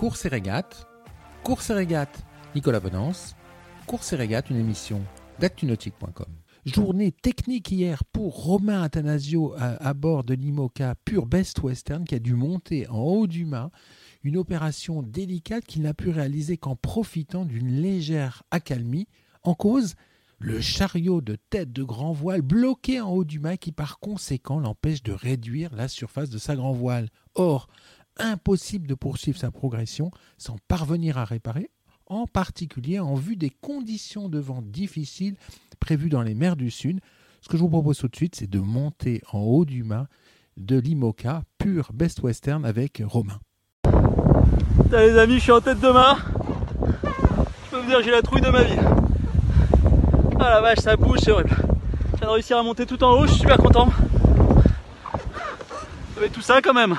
Course et régate, Course et régate, Nicolas Bonance, Course et régate, une émission d'actunautique.com. Journée technique hier pour Romain Athanasio à, bord de l'IMOCA Pure Best Western qui a dû monter en haut du mât une opération délicate qu'il n'a pu réaliser qu'en profitant d'une légère accalmie. En cause, le chariot de tête de grand voile bloqué en haut du mât qui par conséquent l'empêche de réduire la surface de sa grand voile. Or, impossible de poursuivre sa progression sans parvenir à réparer, en particulier en vue des conditions de vent difficiles prévues dans les mers du Sud. Ce que je vous propose tout de suite, c'est de monter en haut du mât de l'IMOCA, pur Best Western avec Romain. les amis, je suis en tête de mât. Je peux vous dire, j'ai la trouille de ma vie. Ah la vache, ça bouge, c'est horrible. De réussir à monter tout en haut, je suis super content. Ça tout ça quand même.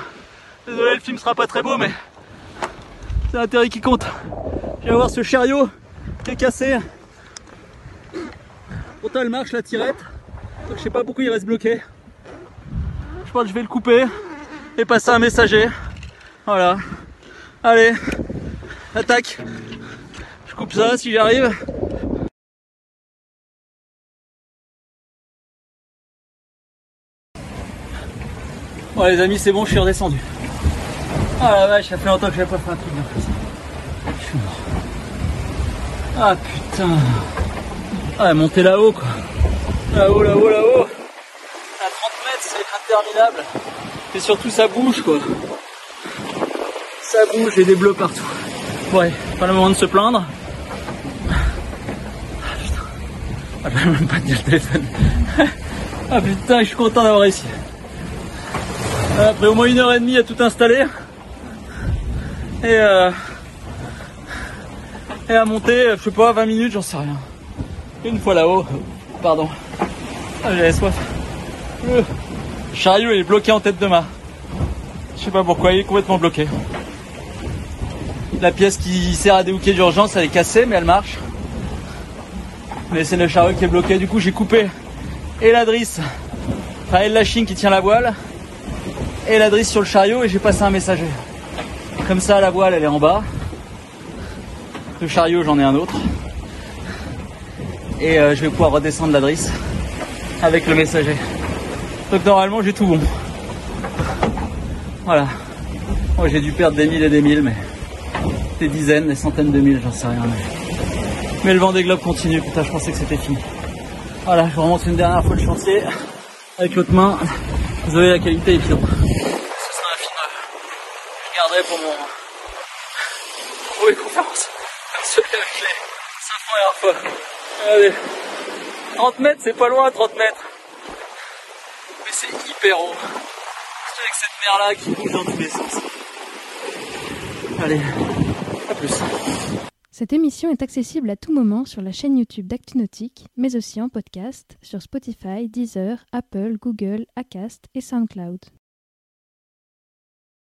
Désolé, le film sera pas très beau, mais c'est l'intérêt qui compte. Je viens voir ce chariot qui est cassé. Pourtant, elle marche la tirette. Donc, je sais pas pourquoi il reste bloqué. Je pense que je vais le couper et passer un messager. Voilà. Allez, attaque. Je coupe ça si j'y arrive. Bon les amis c'est bon je suis redescendu. Ah la vache, ça fait longtemps que j'avais pas fait un truc comme ça. Je suis mort. Ah putain. Ah, monter là-haut quoi. Là-haut, là-haut, là-haut. À 30 mètres, c'est interminable. Et surtout, ça bouge quoi. Ça bouge, et des bleus partout. Ouais, pas le moment de se plaindre. Ah putain. Ah, je même pas dire le téléphone. ah putain, je suis content d'avoir réussi. Après au moins une heure et demie à tout installer et, euh, et à monter, je sais pas, 20 minutes, j'en sais rien. Une fois là-haut, pardon. Ah, j'avais soif. Le chariot est bloqué en tête de mât. Je sais pas pourquoi, il est complètement bloqué. La pièce qui sert à déhooker d'urgence, elle est cassée, mais elle marche. Mais c'est le chariot qui est bloqué. Du coup, j'ai coupé et la drisse, enfin, et la chine qui tient la voile, et la drisse sur le chariot, et j'ai passé un messager. Comme ça, la voile, elle est en bas. Le chariot, j'en ai un autre. Et euh, je vais pouvoir redescendre la drisse avec le messager. Donc normalement, j'ai tout bon. Voilà. Moi, j'ai dû perdre des mille et des mille, mais des dizaines, des centaines de mille, j'en sais rien. Mais... le vent des globes continue. Putain, je pensais que c'était fini. Voilà, je remonte une dernière fois le chantier avec l'autre main. Vous avez la qualité évidente pour mon pour les conférences. Celui avec les 5 premières fois. Allez. 30 mètres, c'est pas loin 30 mètres. Mais c'est hyper haut. Avec cette mer là qui bouge dans tous les sens. Allez, à plus. Cette émission est accessible à tout moment sur la chaîne YouTube d'ActuNautique, mais aussi en podcast sur Spotify, Deezer, Apple, Google, Acast et SoundCloud.